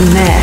with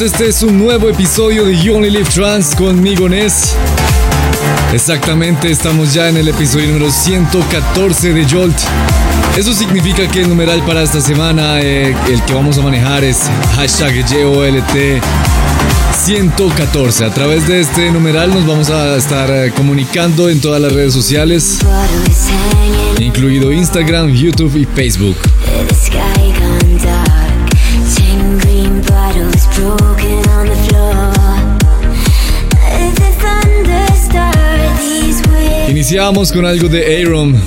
Este es un nuevo episodio de You Only Live Trans conmigo Ness. Exactamente, estamos ya en el episodio número 114 de Jolt. Eso significa que el numeral para esta semana, eh, el que vamos a manejar es hashtag YOLT 114. A través de este numeral nos vamos a estar eh, comunicando en todas las redes sociales, incluido Instagram, YouTube y Facebook. Iniciamos con algo de Aaron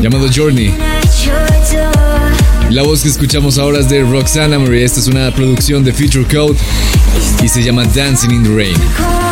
llamado Journey. La voz que escuchamos ahora es de Roxana Marie. Esta es una producción de Future Code y se llama Dancing in the Rain.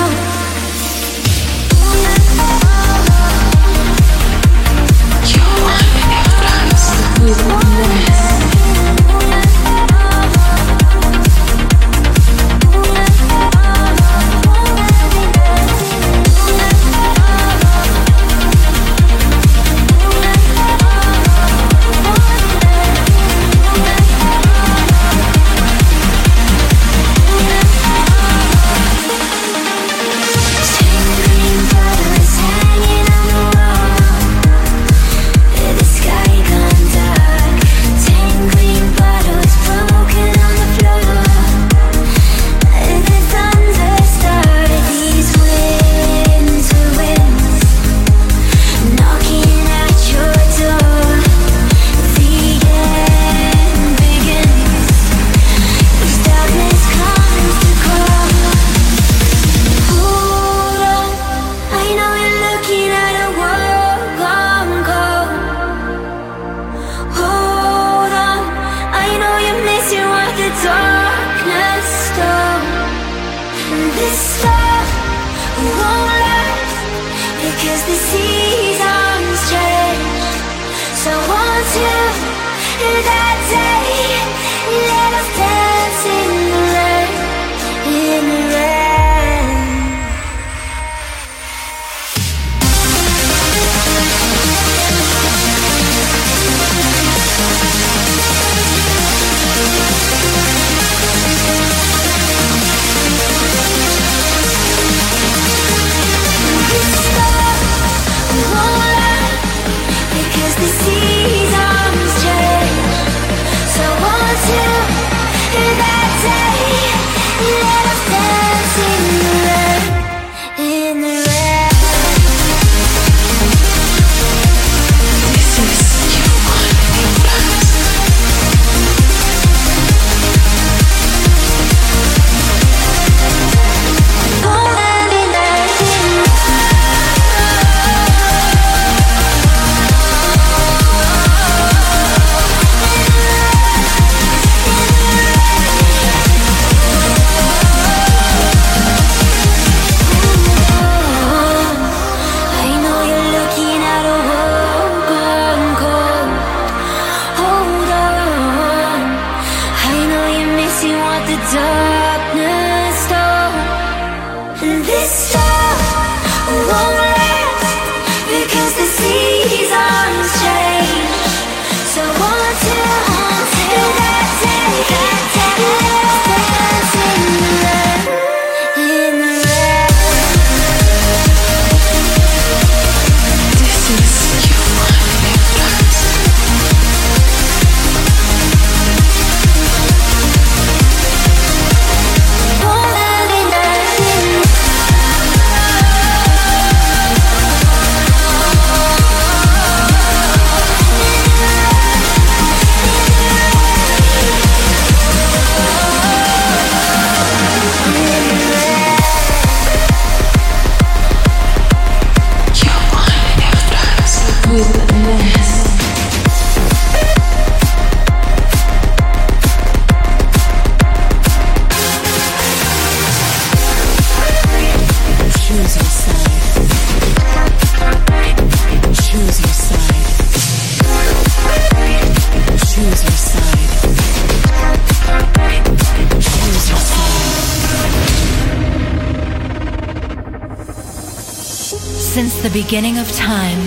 Beginning of time,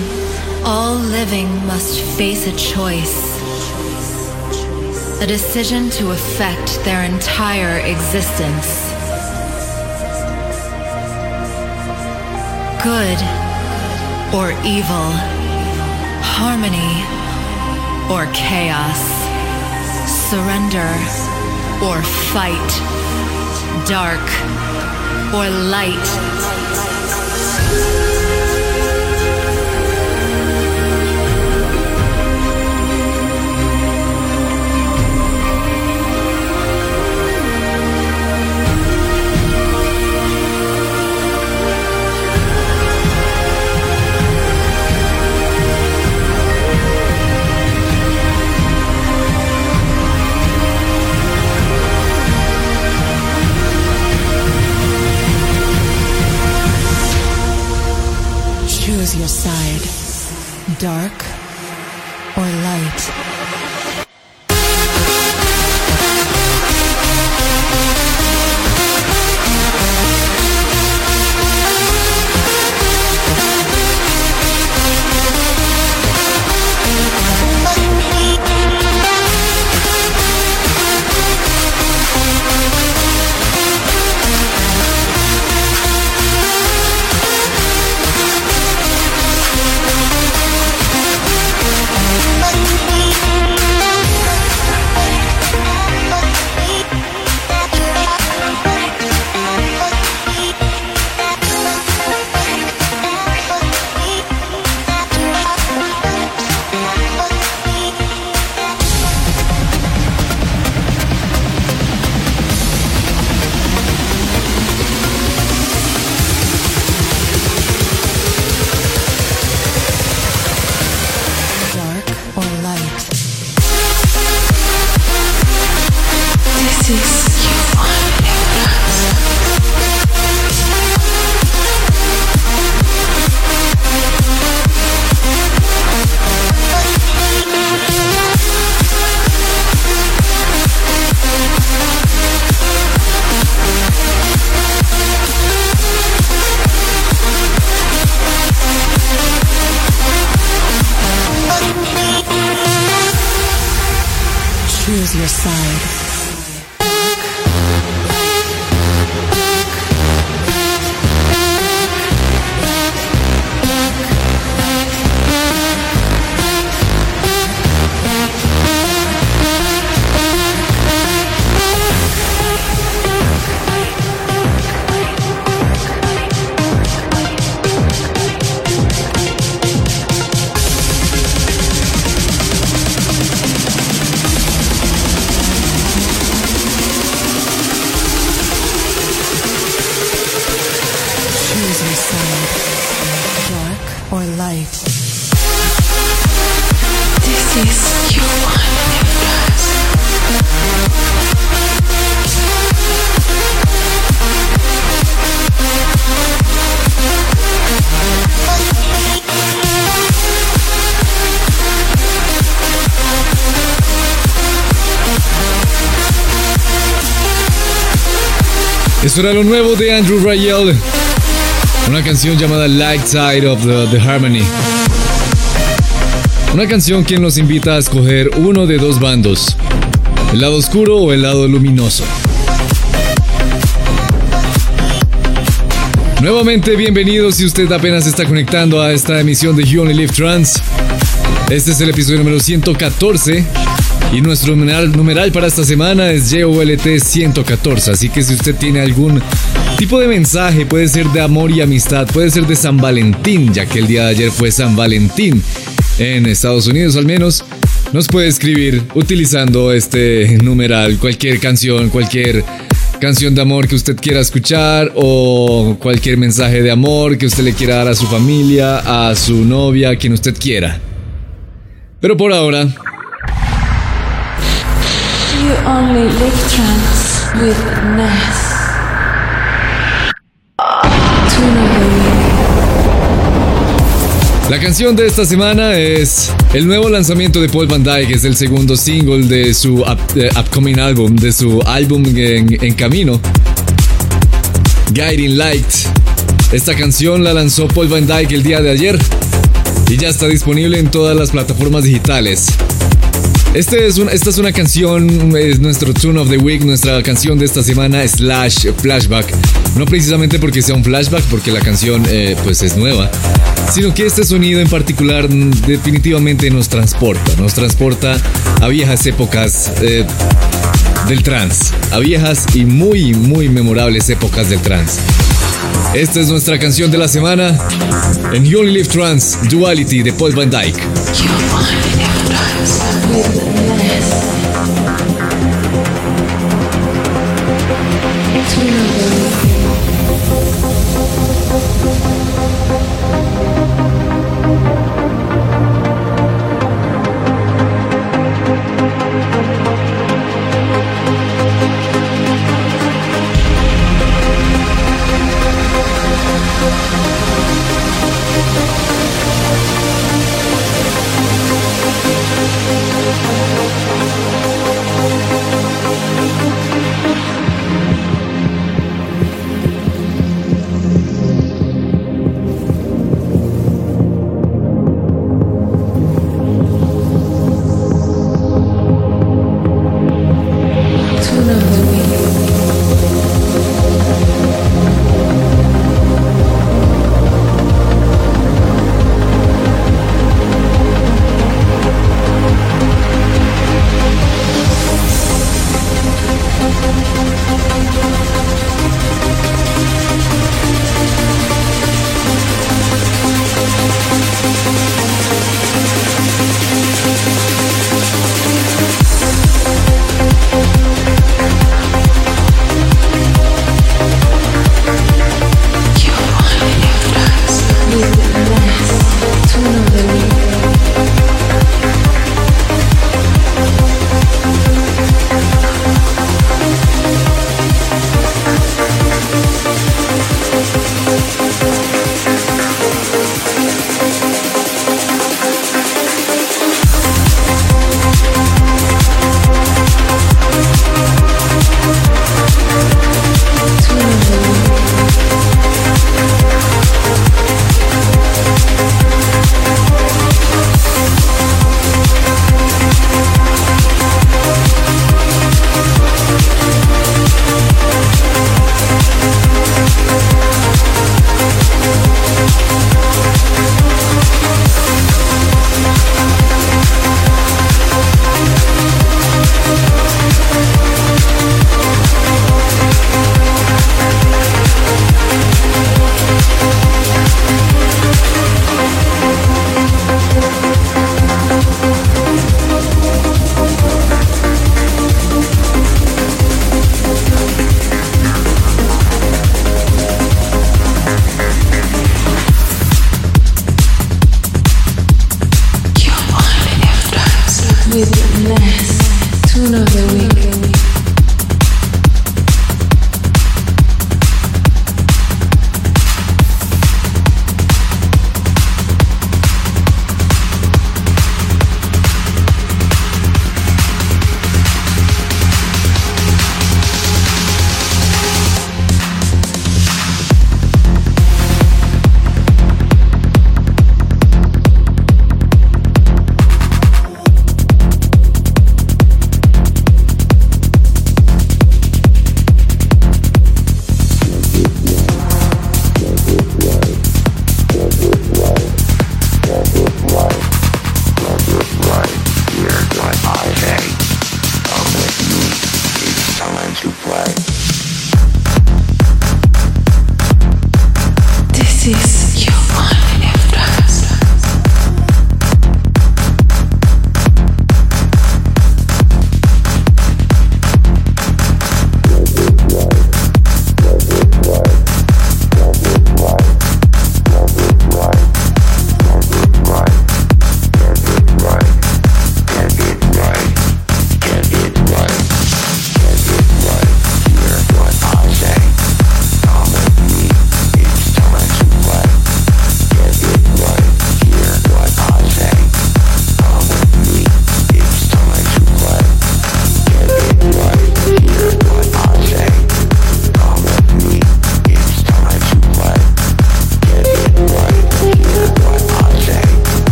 all living must face a choice. A decision to affect their entire existence. Good or evil, harmony or chaos, surrender or fight, dark or light. choose your side. Dark Era lo nuevo de Andrew Rayel, una canción llamada Light Side of the, Harmony. Una canción que nos invita a escoger uno de dos bandos, el lado oscuro o el lado luminoso. Nuevamente bienvenidos si usted apenas está conectando a esta emisión de You Only Live Trans. Este es el episodio número 114 y nuestro numeral, para esta semana es JOLT 114. Así que si usted tiene algún tipo de mensaje, puede ser de amor y amistad, puede ser de San Valentín, ya que el día de ayer fue San Valentín en Estados Unidos al menos, nos puede escribir utilizando este numeral, cualquier canción, cualquier canción de amor que usted quiera escuchar o cualquier mensaje de amor que usted le quiera dar a su familia, a su novia, a quien usted quiera. Pero por ahora, only with Ness. La canción de esta semana es el nuevo lanzamiento de Paul Van Dyke, es el segundo single de su upcoming álbum, de su álbum en, en camino, Guiding Light. Esta canción la lanzó Paul Van Dyke el día de ayer y ya está disponible en todas las plataformas digitales. Este es esta es una canción, es nuestro Tune of the Week, nuestra canción de esta semana, slash flashback. No precisamente porque sea un flashback, porque la canción eh, pues es nueva, sino que este sonido en particular mm, definitivamente nos transporta, nos transporta a viejas épocas eh, del trance, a viejas y muy, muy memorables épocas del trance. Esta es nuestra canción de la semana en You Only Live Trance Duality de Paul Van Dyke. It's real.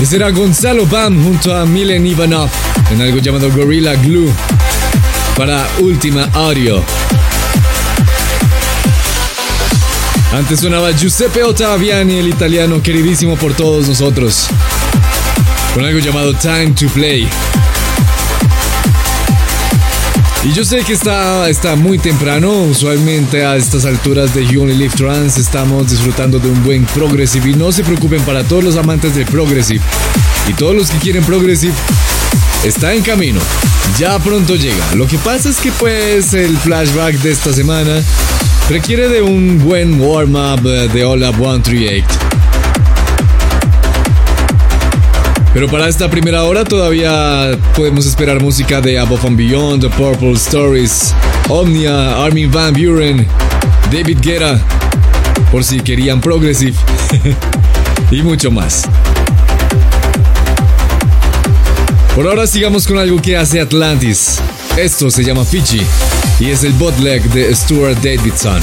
Ese era Gonzalo Bam junto a Milen Ivanov en algo llamado Gorilla Glue para Última Audio. Antes sonaba Giuseppe Ottaviani, el italiano queridísimo por todos nosotros, con algo llamado Time to Play. Y yo sé que está, está muy temprano, usualmente a estas alturas de You Only Live Trans estamos disfrutando de un buen Progressive y no se preocupen para todos los amantes del Progressive y todos los que quieren Progressive, está en camino, ya pronto llega. Lo que pasa es que pues el flashback de esta semana requiere de un buen warm-up de All Up 138. Pero para esta primera hora todavía podemos esperar música de Above and Beyond, The Purple Stories, Omnia, Armin Van Buren, David Guerra, por si querían Progressive, y mucho más. Por ahora sigamos con algo que hace Atlantis. Esto se llama Fiji y es el botleg de Stuart Davidson.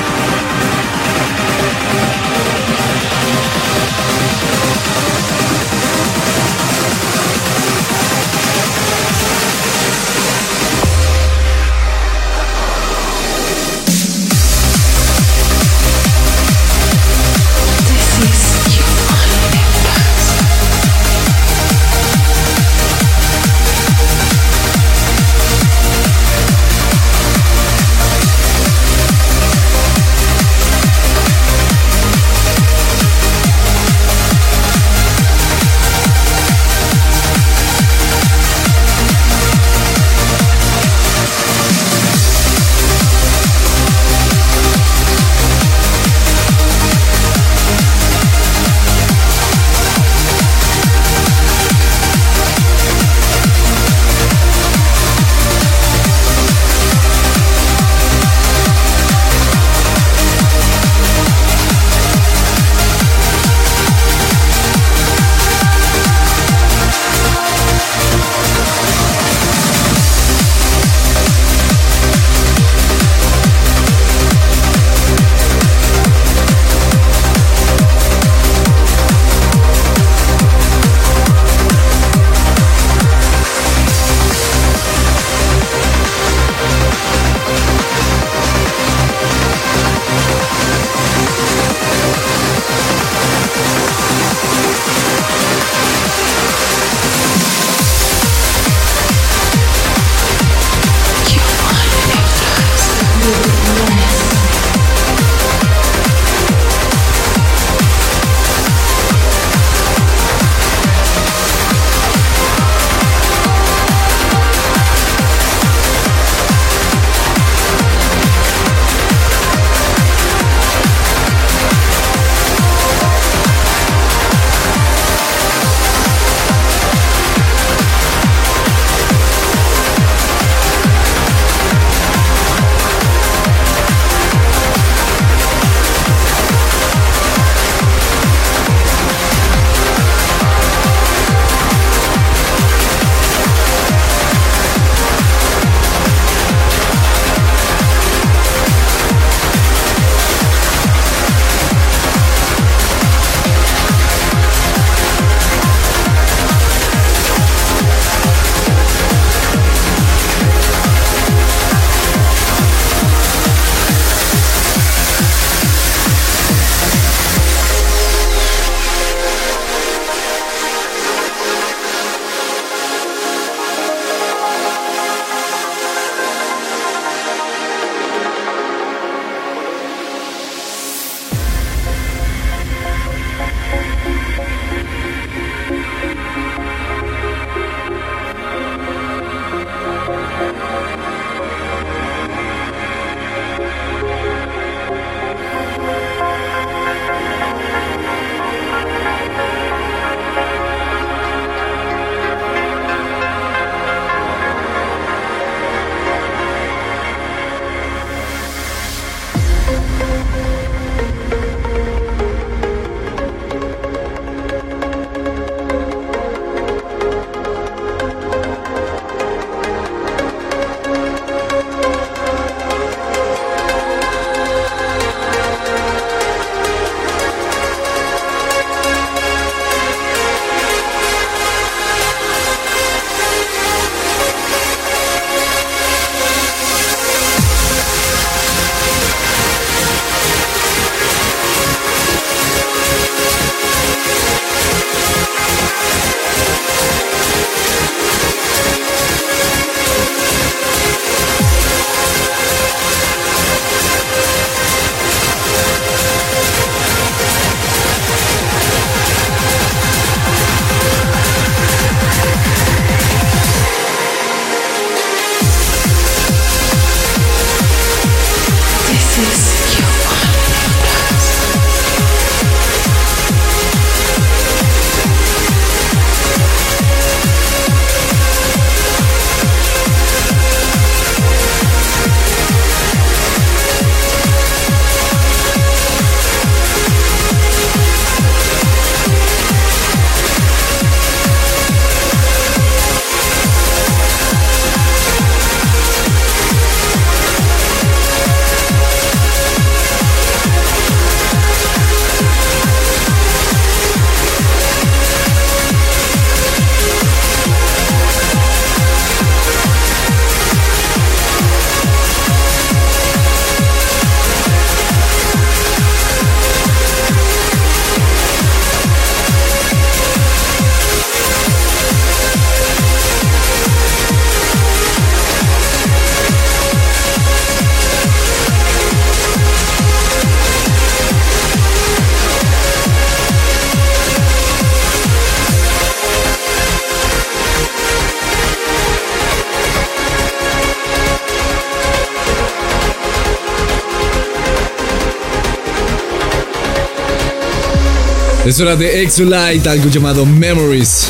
Es hora de Exolite, algo llamado Memories.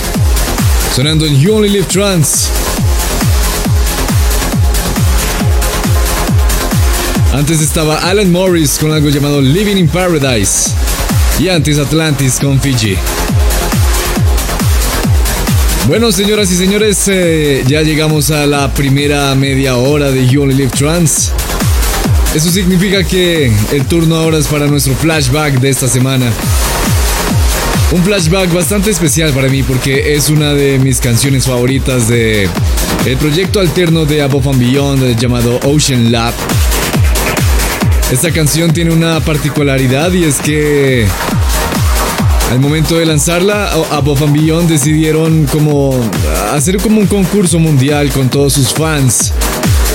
Sonando en You Only Live Trans. Antes estaba Alan Morris con algo llamado Living in Paradise. Y antes Atlantis con Fiji. Bueno, señoras y señores, eh, ya llegamos a la primera media hora de You Only Live Trans. Eso significa que el turno ahora es para nuestro flashback de esta semana. Un flashback bastante especial para mí porque es una de mis canciones favoritas de el proyecto alterno de Above and Beyond llamado Ocean Lab. Esta canción tiene una particularidad y es que al momento de lanzarla, Above and Beyond decidieron como hacer como un concurso mundial con todos sus fans.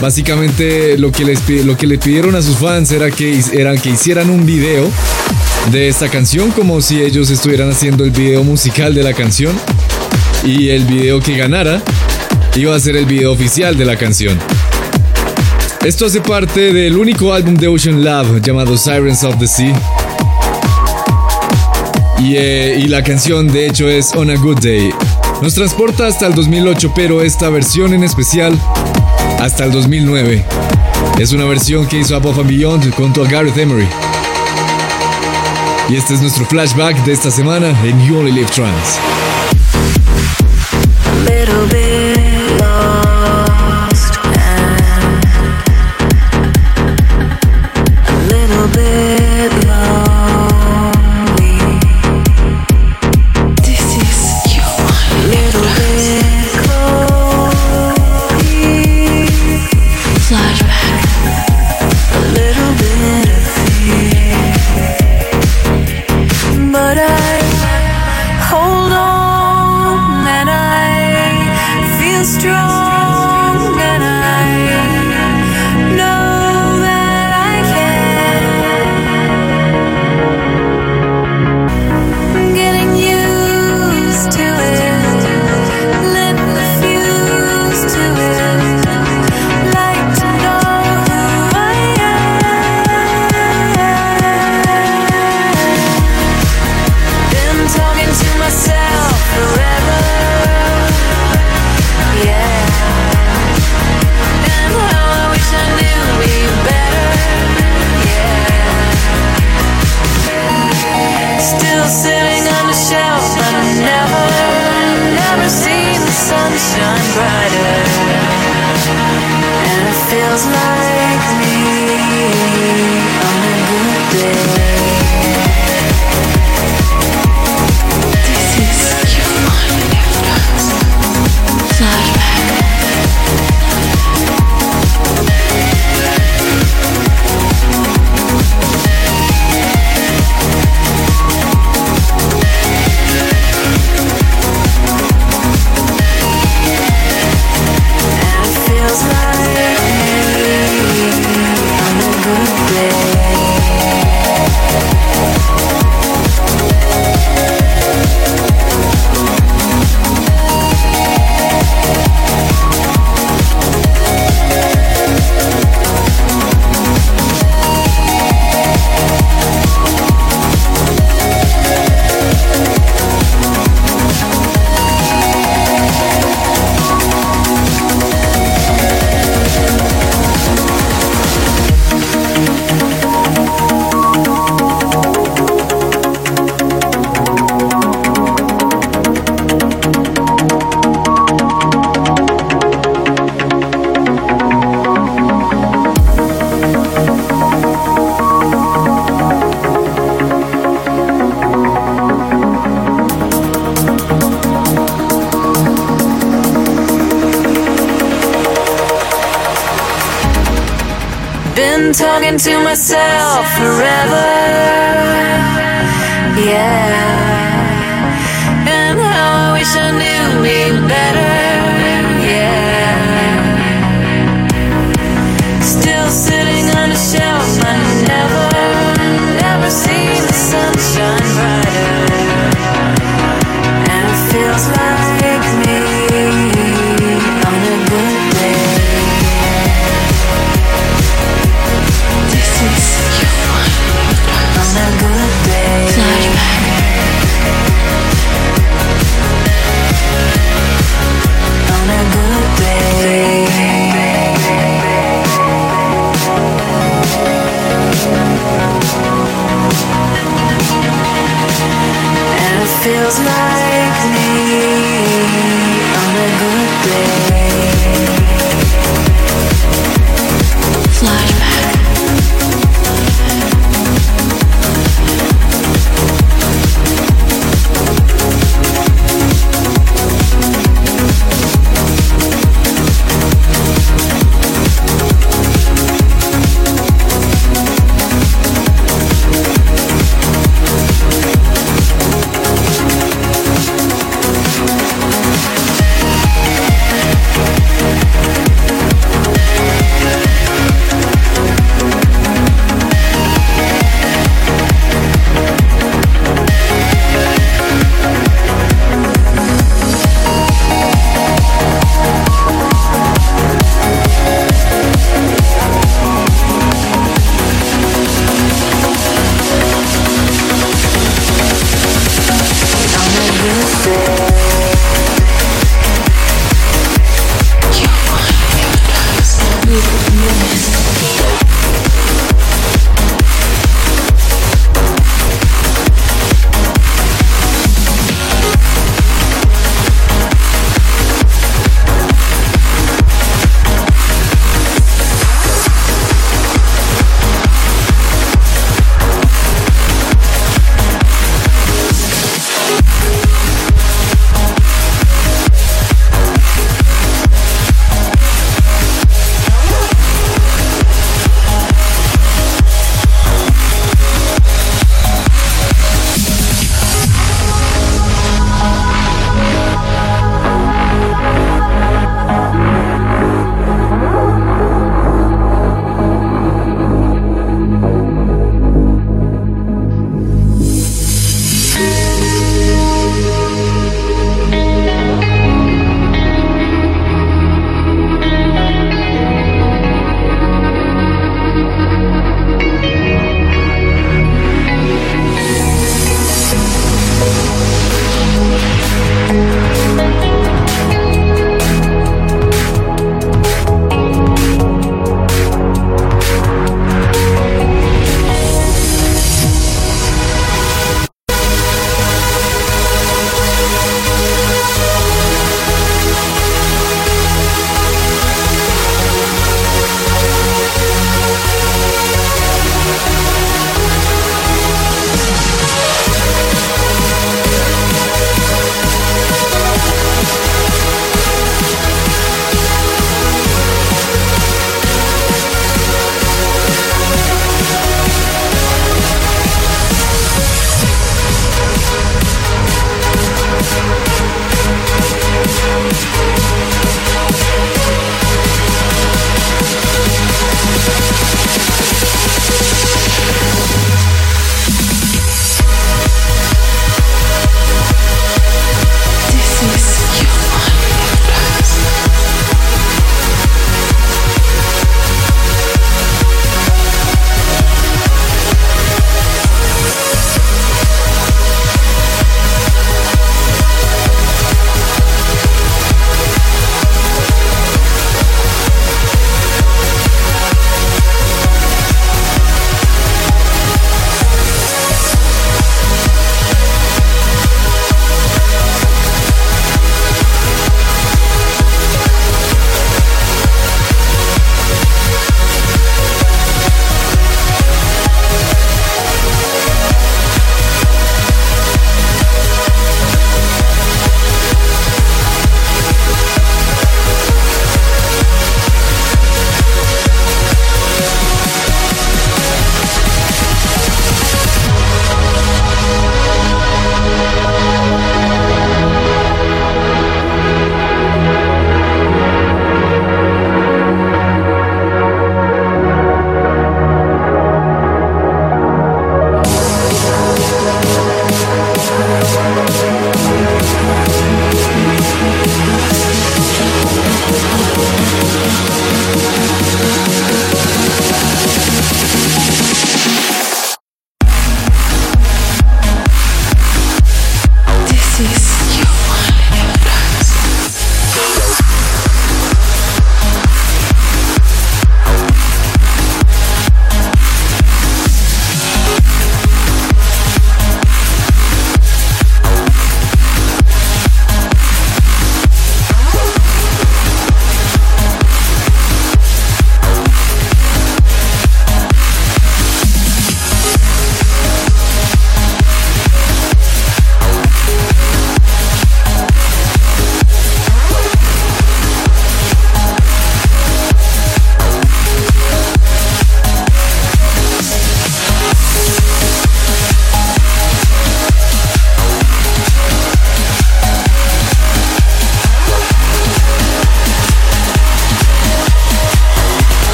Básicamente lo que, les, lo que le pidieron a sus fans era que, eran que hicieran un video de esta canción como si ellos estuvieran haciendo el video musical de la canción y el video que ganara iba a ser el video oficial de la canción. Esto hace parte del único álbum de Ocean Love llamado Sirens of the Sea. Y, eh, y, la canción de hecho es On a Good Day. Nos transporta hasta el 2008, pero esta versión en especial hasta el 2009. Es una versión que hizo Above and Beyond junto a Gareth Emery. Y este es nuestro flashback de esta semana en You Only Live Trans.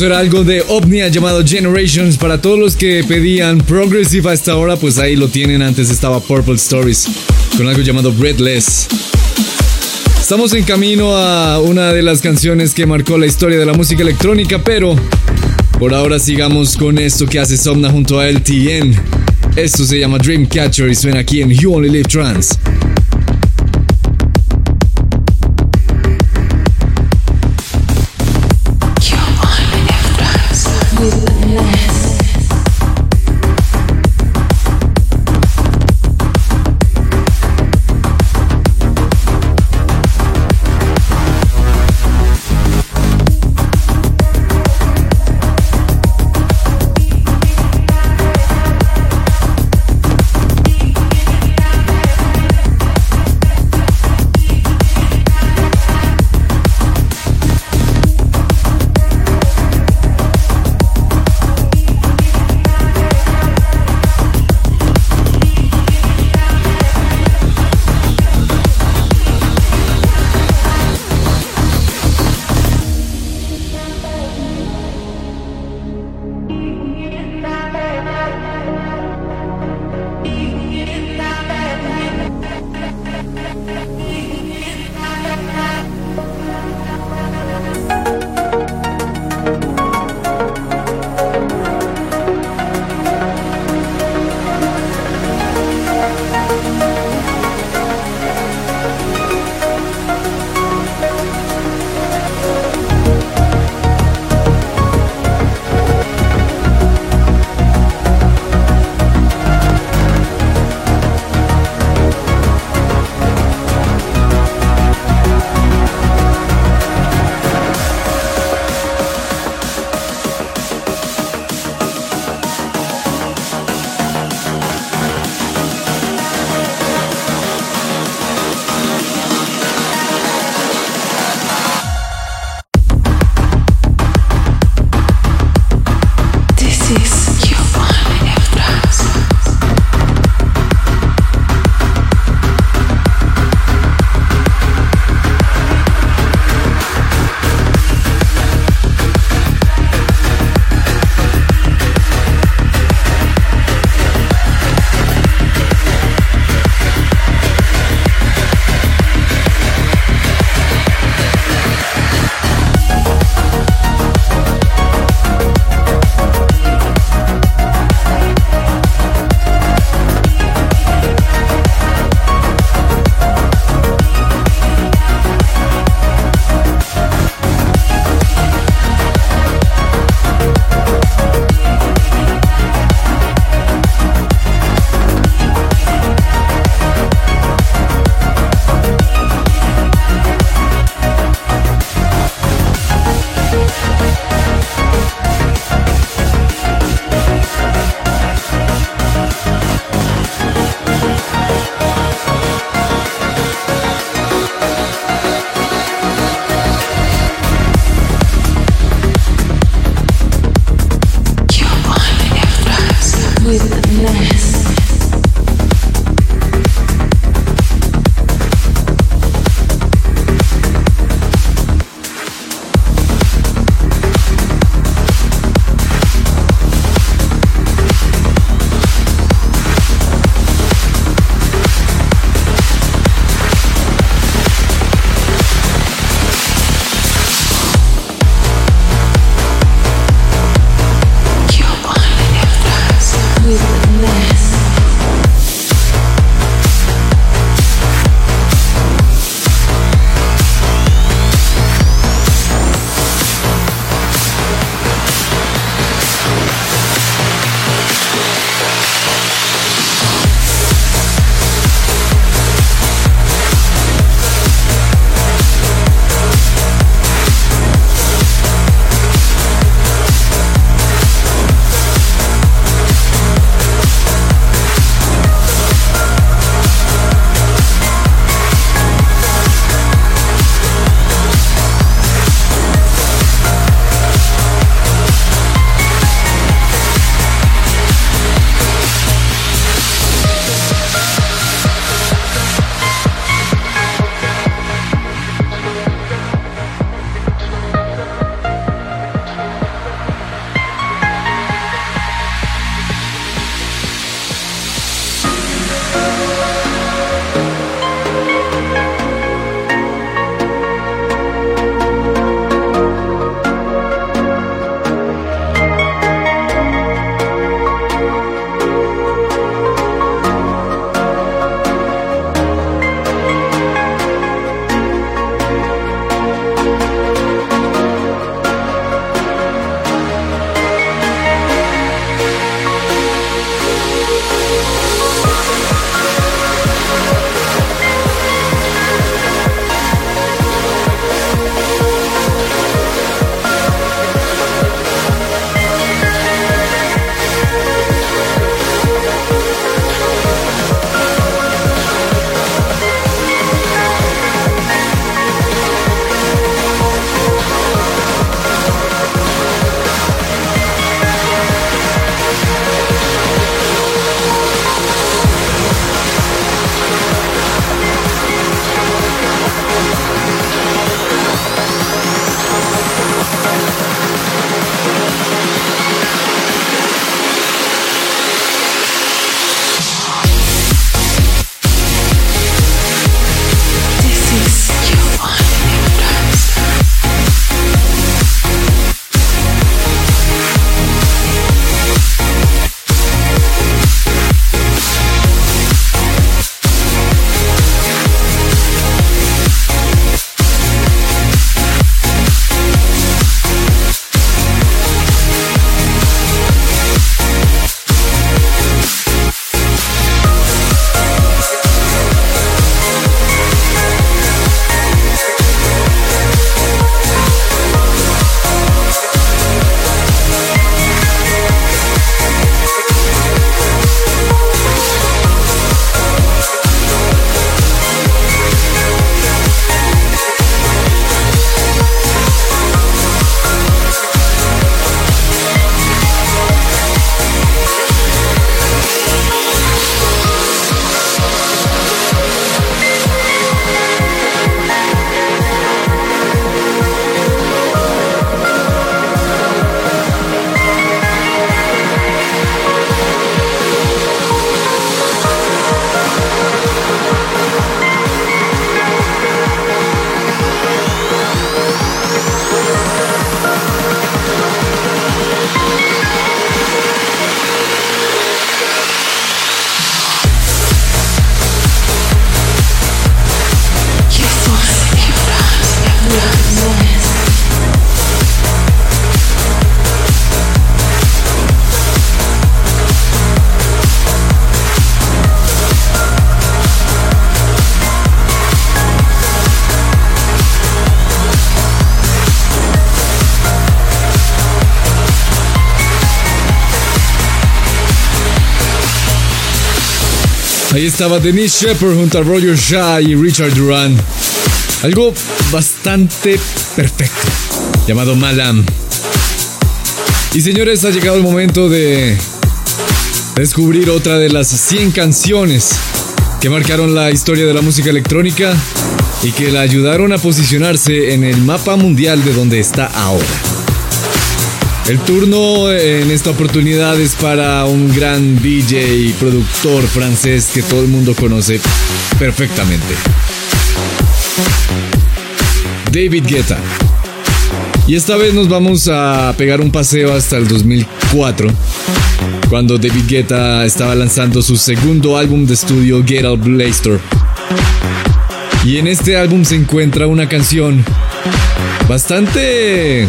Eso era algo de Omnia llamado Generations. Para todos los que pedían Progressive a esta hora, pues ahí lo tienen. Antes estaba Purple Stories con algo llamado Breadless. Estamos en camino a una de las canciones que marcó la historia de la música electrónica, pero por ahora sigamos con esto que hace Somna junto a LTN. Esto se llama Dreamcatcher y suena aquí en You Only Live Trans. Estaba Denise Shepard junto a Roger Shah y Richard Duran. Algo bastante perfecto, llamado Malam. Y señores, ha llegado el momento de descubrir otra de las 100 canciones que marcaron la historia de la música electrónica y que la ayudaron a posicionarse en el mapa mundial de donde está ahora. El turno en esta oportunidad es para un gran DJ y productor francés que todo el mundo conoce perfectamente. David Guetta. Y esta vez nos vamos a pegar un paseo hasta el 2004, cuando David Guetta estaba lanzando su segundo álbum de estudio Get Out Blaster. Y en este álbum se encuentra una canción bastante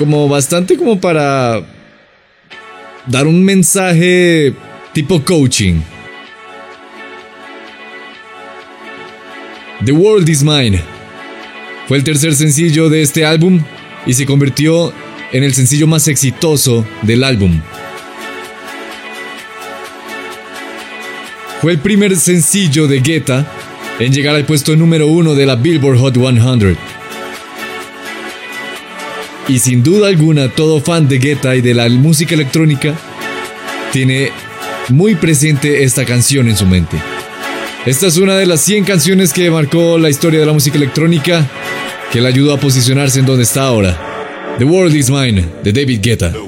como bastante como para dar un mensaje tipo coaching. The World is Mine fue el tercer sencillo de este álbum y se convirtió en el sencillo más exitoso del álbum. Fue el primer sencillo de Guetta en llegar al puesto número uno de la Billboard Hot 100. Y sin duda alguna, todo fan de Guetta y de la música electrónica tiene muy presente esta canción en su mente. Esta es una de las 100 canciones que marcó la historia de la música electrónica, que le ayudó a posicionarse en donde está ahora. The World is Mine, de David Guetta. Fue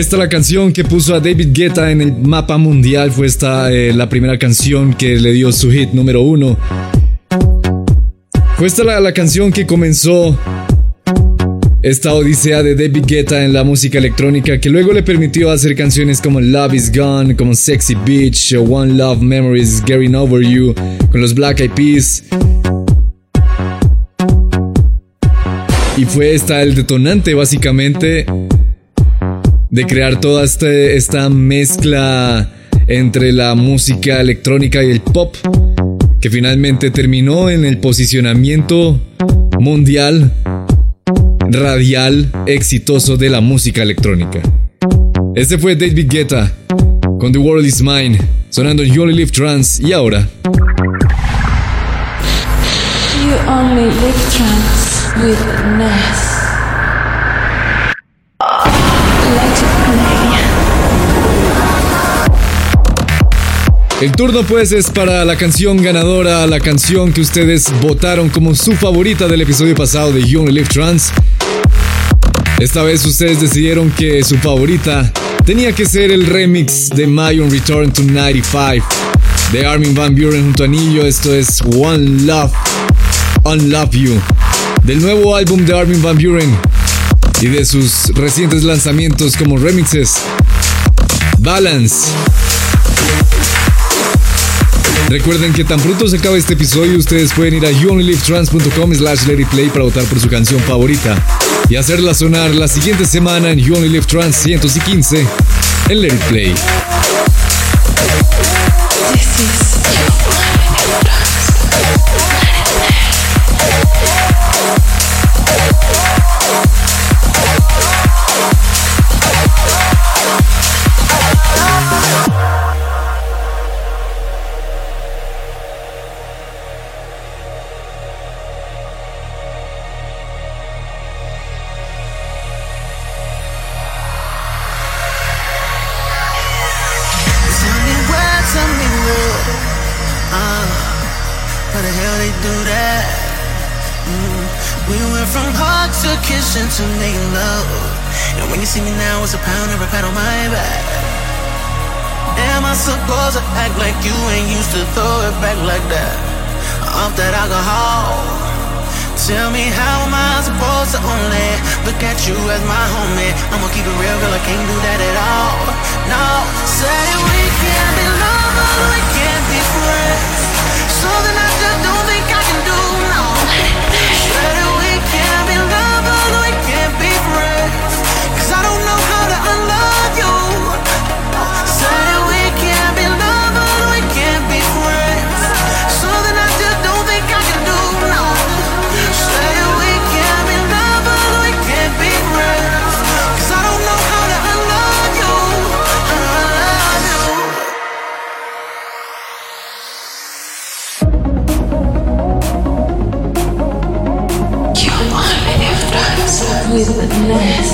esta la canción que puso a David Guetta en el mapa mundial. Fue esta eh, la primera canción que le dio su hit número uno. Fue esta la, la canción que comenzó esta odisea de David Guetta en la música electrónica que luego le permitió hacer canciones como Love Is Gone, como Sexy Beach, One Love Memories, Getting Over You, con los Black Eyed Peas. Y fue esta el detonante básicamente de crear toda este, esta mezcla entre la música electrónica y el pop, que finalmente terminó en el posicionamiento mundial, radial, exitoso de la música electrónica. Este fue David Guetta con The World Is Mine, sonando You Only Live Trans y ahora. You only live trance with Ness. El turno pues es para la canción ganadora, la canción que ustedes votaron como su favorita del episodio pasado de You Only Live Trans. Esta vez ustedes decidieron que su favorita tenía que ser el remix de My Return to 95 de Armin Van Buren junto a Nillo. Esto es One Love, Unlove You, del nuevo álbum de Armin Van Buren y de sus recientes lanzamientos como remixes. Balance. Recuerden que tan pronto se acabe este episodio, ustedes pueden ir a youonlylivetrans.com slash play para votar por su canción favorita y hacerla sonar la siguiente semana en You Only Live Trans 115 en Let It Play. Throw it back like that? Off that alcohol. Tell me how am I supposed to only look at you as my homie? I'ma keep it real, girl, I can't do that at all. No, say we can't be lovers, we can't be friends. Something I just don't think I darkness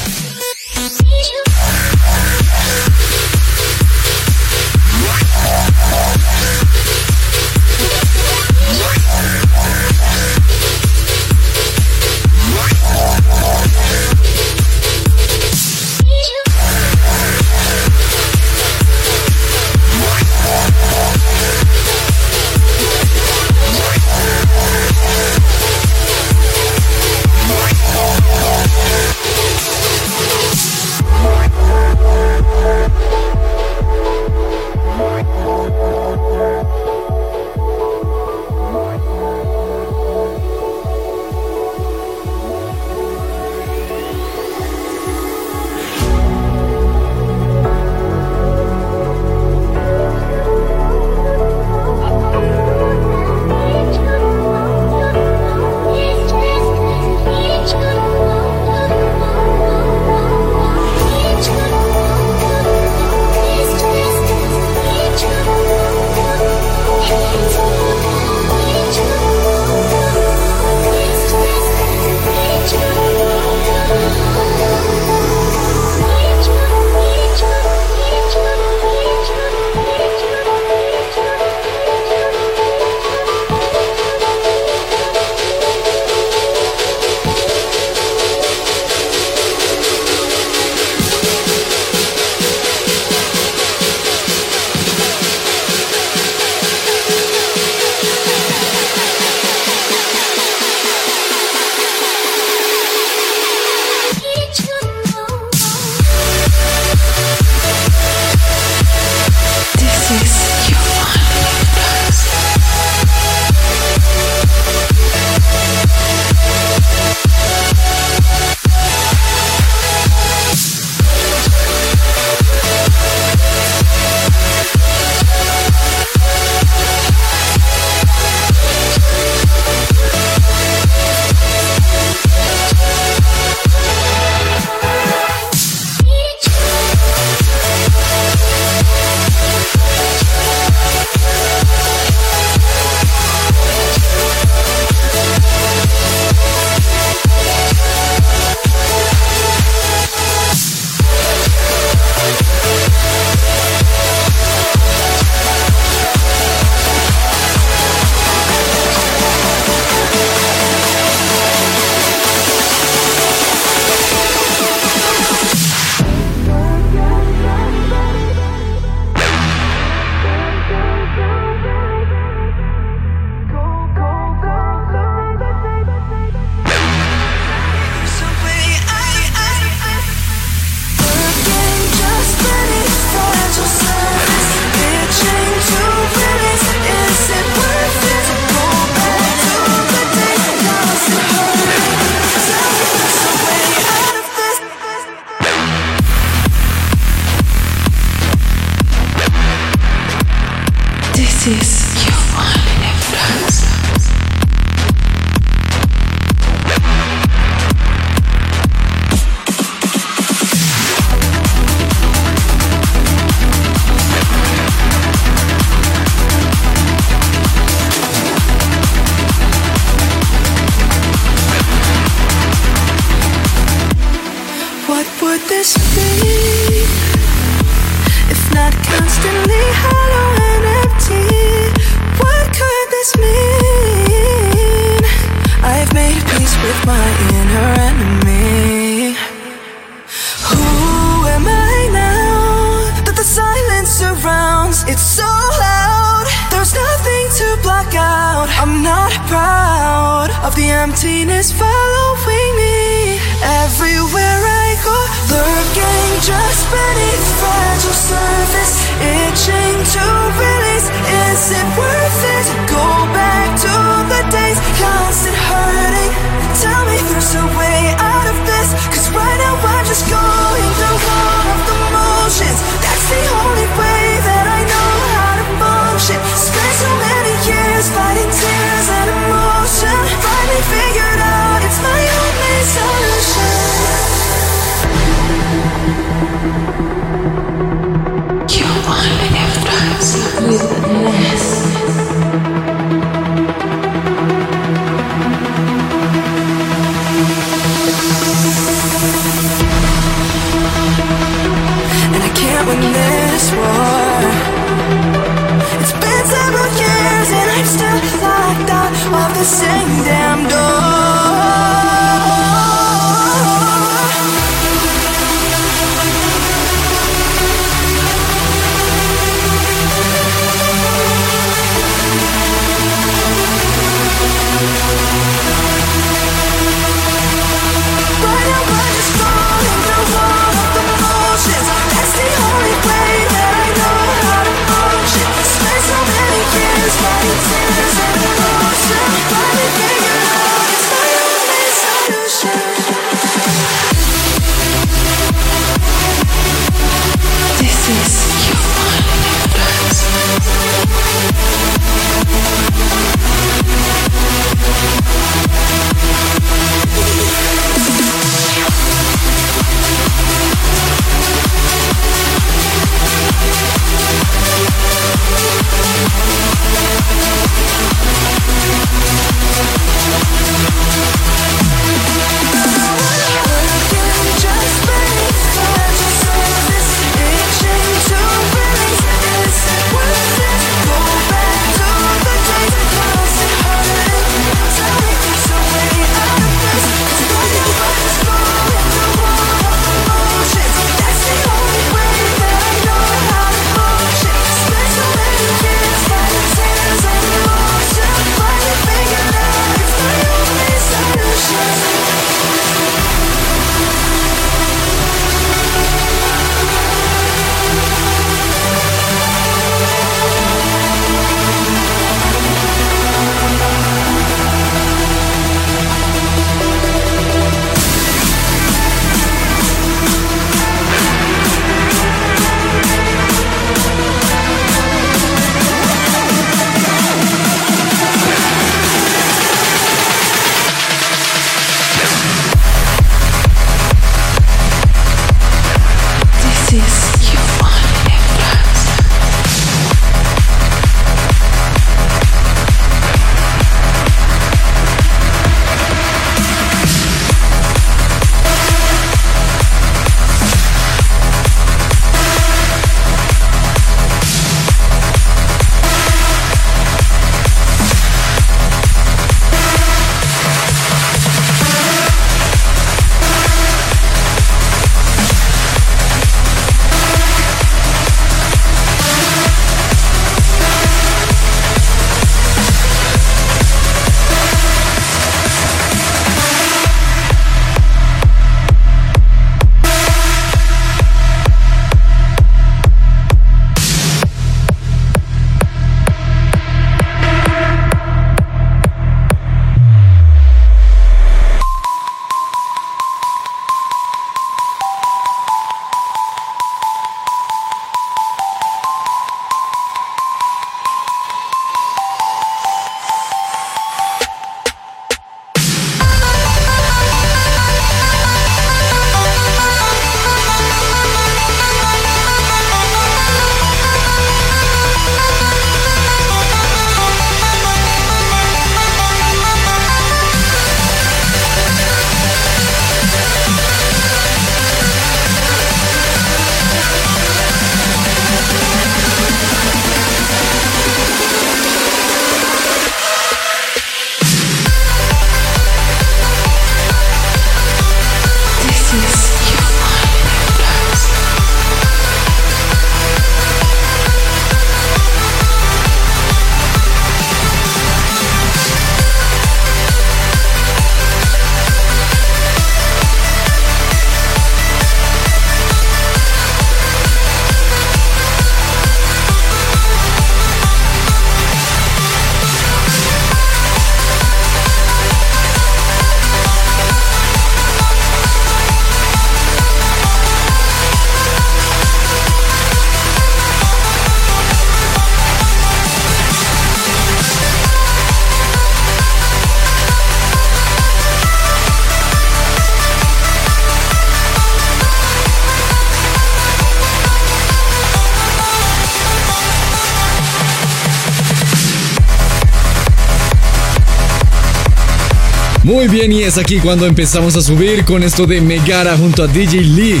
Muy bien, y es aquí cuando empezamos a subir con esto de Megara junto a DJ Lee,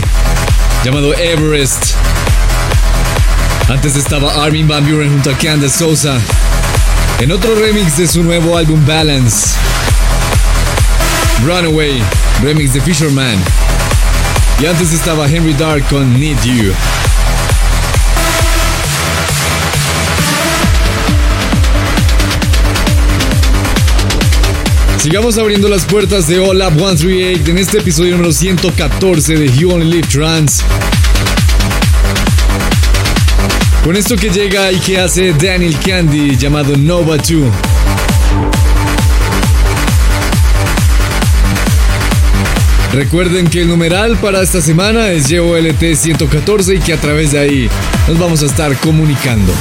llamado Everest. Antes estaba Armin Van Buren junto a Candace Sosa, en otro remix de su nuevo álbum Balance. Runaway, remix de Fisherman. Y antes estaba Henry Dark con Need You. Sigamos abriendo las puertas de Up 138 en este episodio número 114 de You Only Live Trans. Con esto que llega y que hace Daniel Candy llamado Nova 2. Recuerden que el numeral para esta semana es YOLT 114 y que a través de ahí nos vamos a estar comunicando.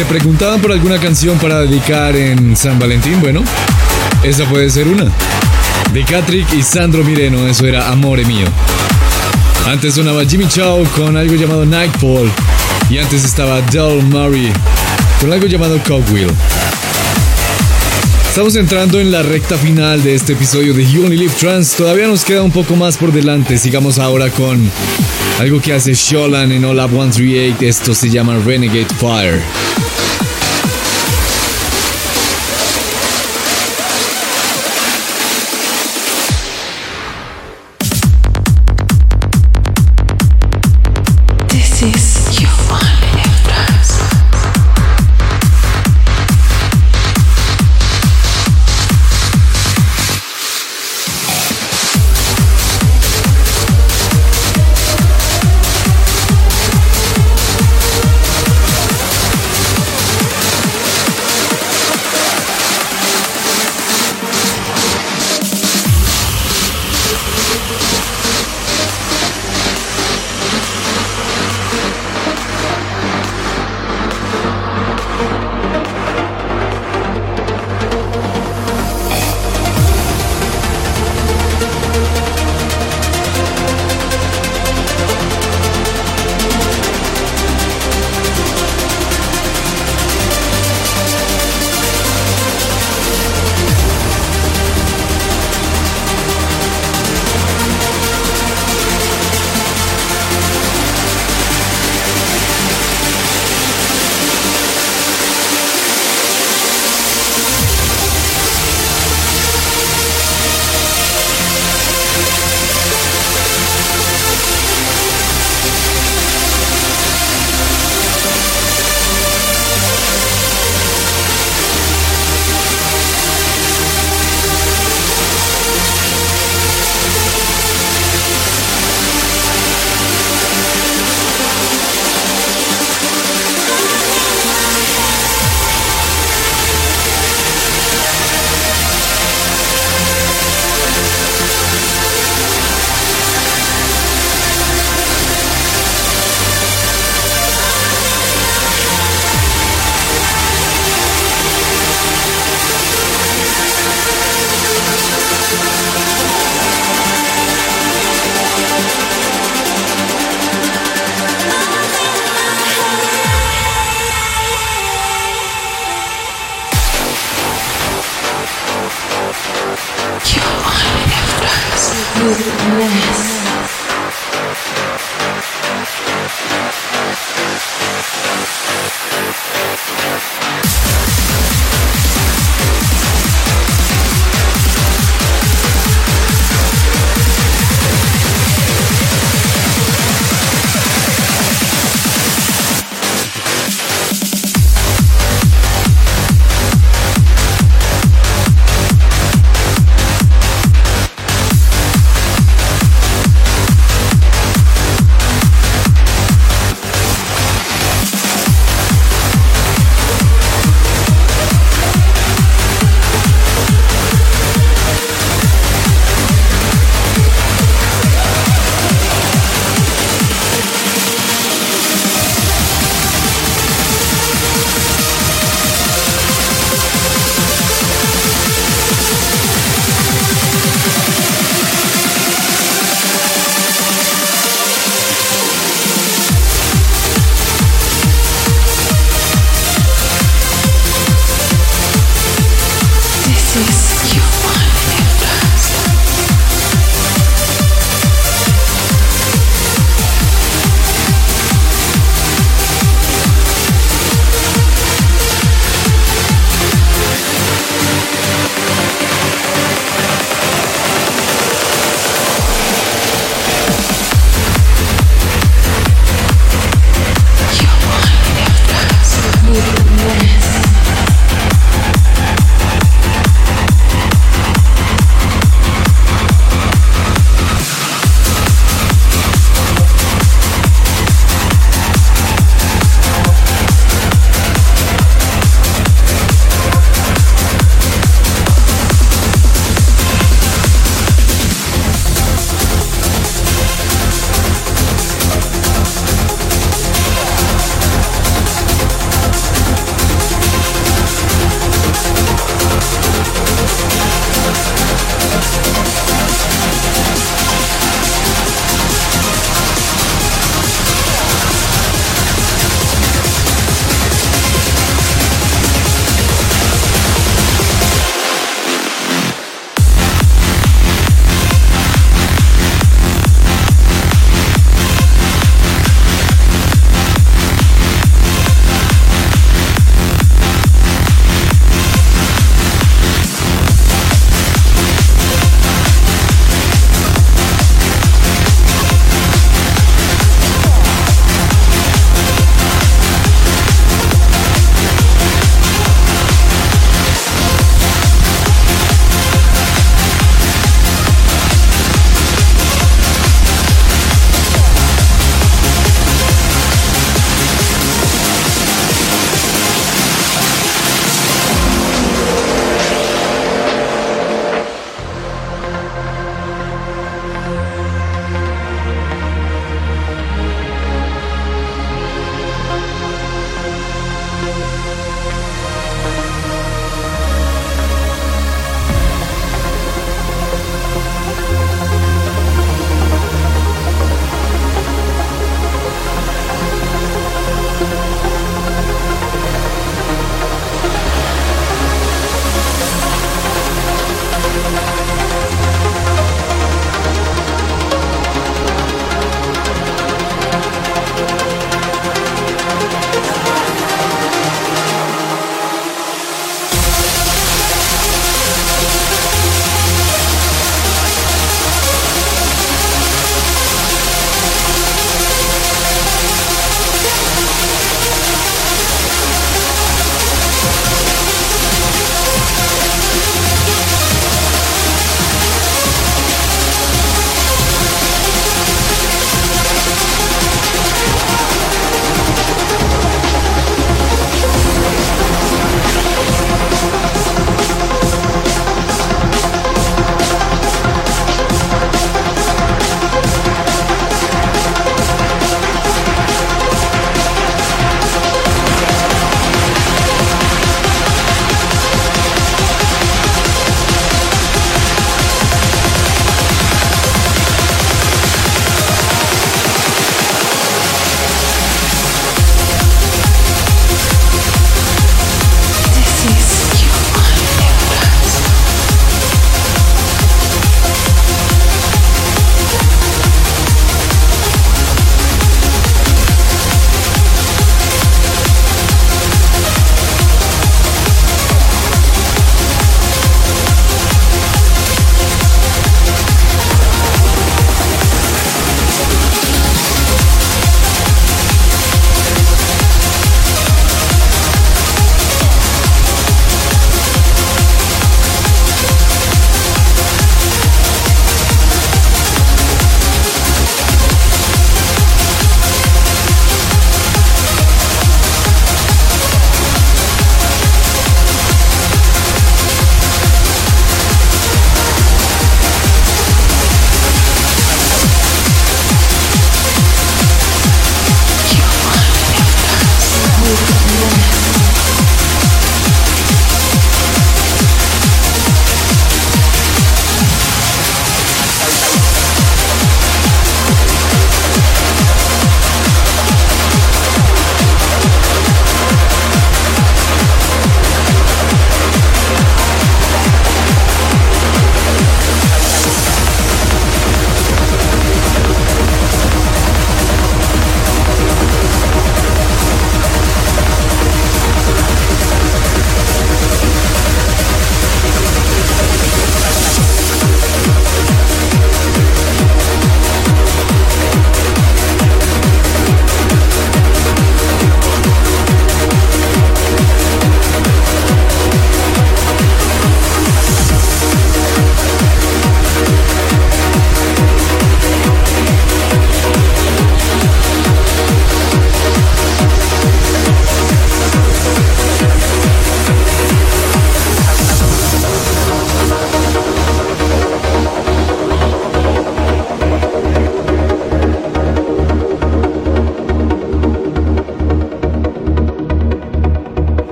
Se preguntaban por alguna canción para dedicar en San Valentín, bueno, esa puede ser una. De Catrick y Sandro Mireno, eso era Amore Mío. Antes sonaba Jimmy Chow con algo llamado Nightfall. Y antes estaba Del Murray con algo llamado Cogwheel. Estamos entrando en la recta final de este episodio de You Live Trans. Todavía nos queda un poco más por delante. Sigamos ahora con algo que hace Sholan en All Up 138. Esto se llama Renegade Fire.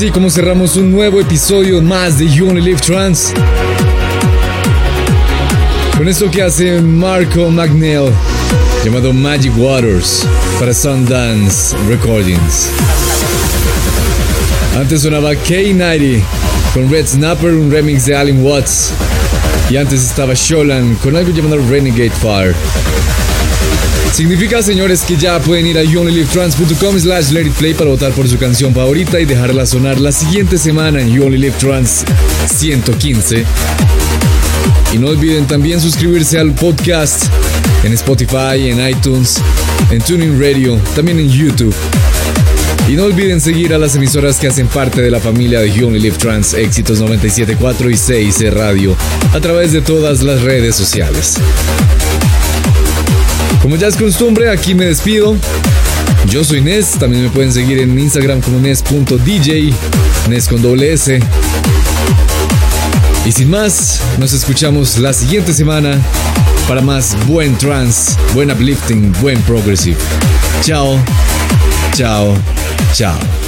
Así como cerramos un nuevo episodio más de You Live Trans. Con esto que hace Marco McNeil, llamado Magic Waters, para Sundance Recordings. Antes sonaba K90 con Red Snapper, un remix de Allen Watts. Y antes estaba Sholan con algo llamado Renegade Fire. Significa, señores, que ya pueden ir a youonlylivetrans.com slash let it play para votar por su canción favorita y dejarla sonar la siguiente semana en You Only Live Trans 115. Y no olviden también suscribirse al podcast en Spotify, en iTunes, en Tuning Radio, también en YouTube. Y no olviden seguir a las emisoras que hacen parte de la familia de You Only Live Trans, Éxitos 97.4 y 6 Radio, a través de todas las redes sociales. Como ya es costumbre, aquí me despido. Yo soy Nes, también me pueden seguir en Instagram como Nes.dj, Nes con doble S. Y sin más, nos escuchamos la siguiente semana para más buen trance, buen uplifting, buen progressive. Chao, chao, chao.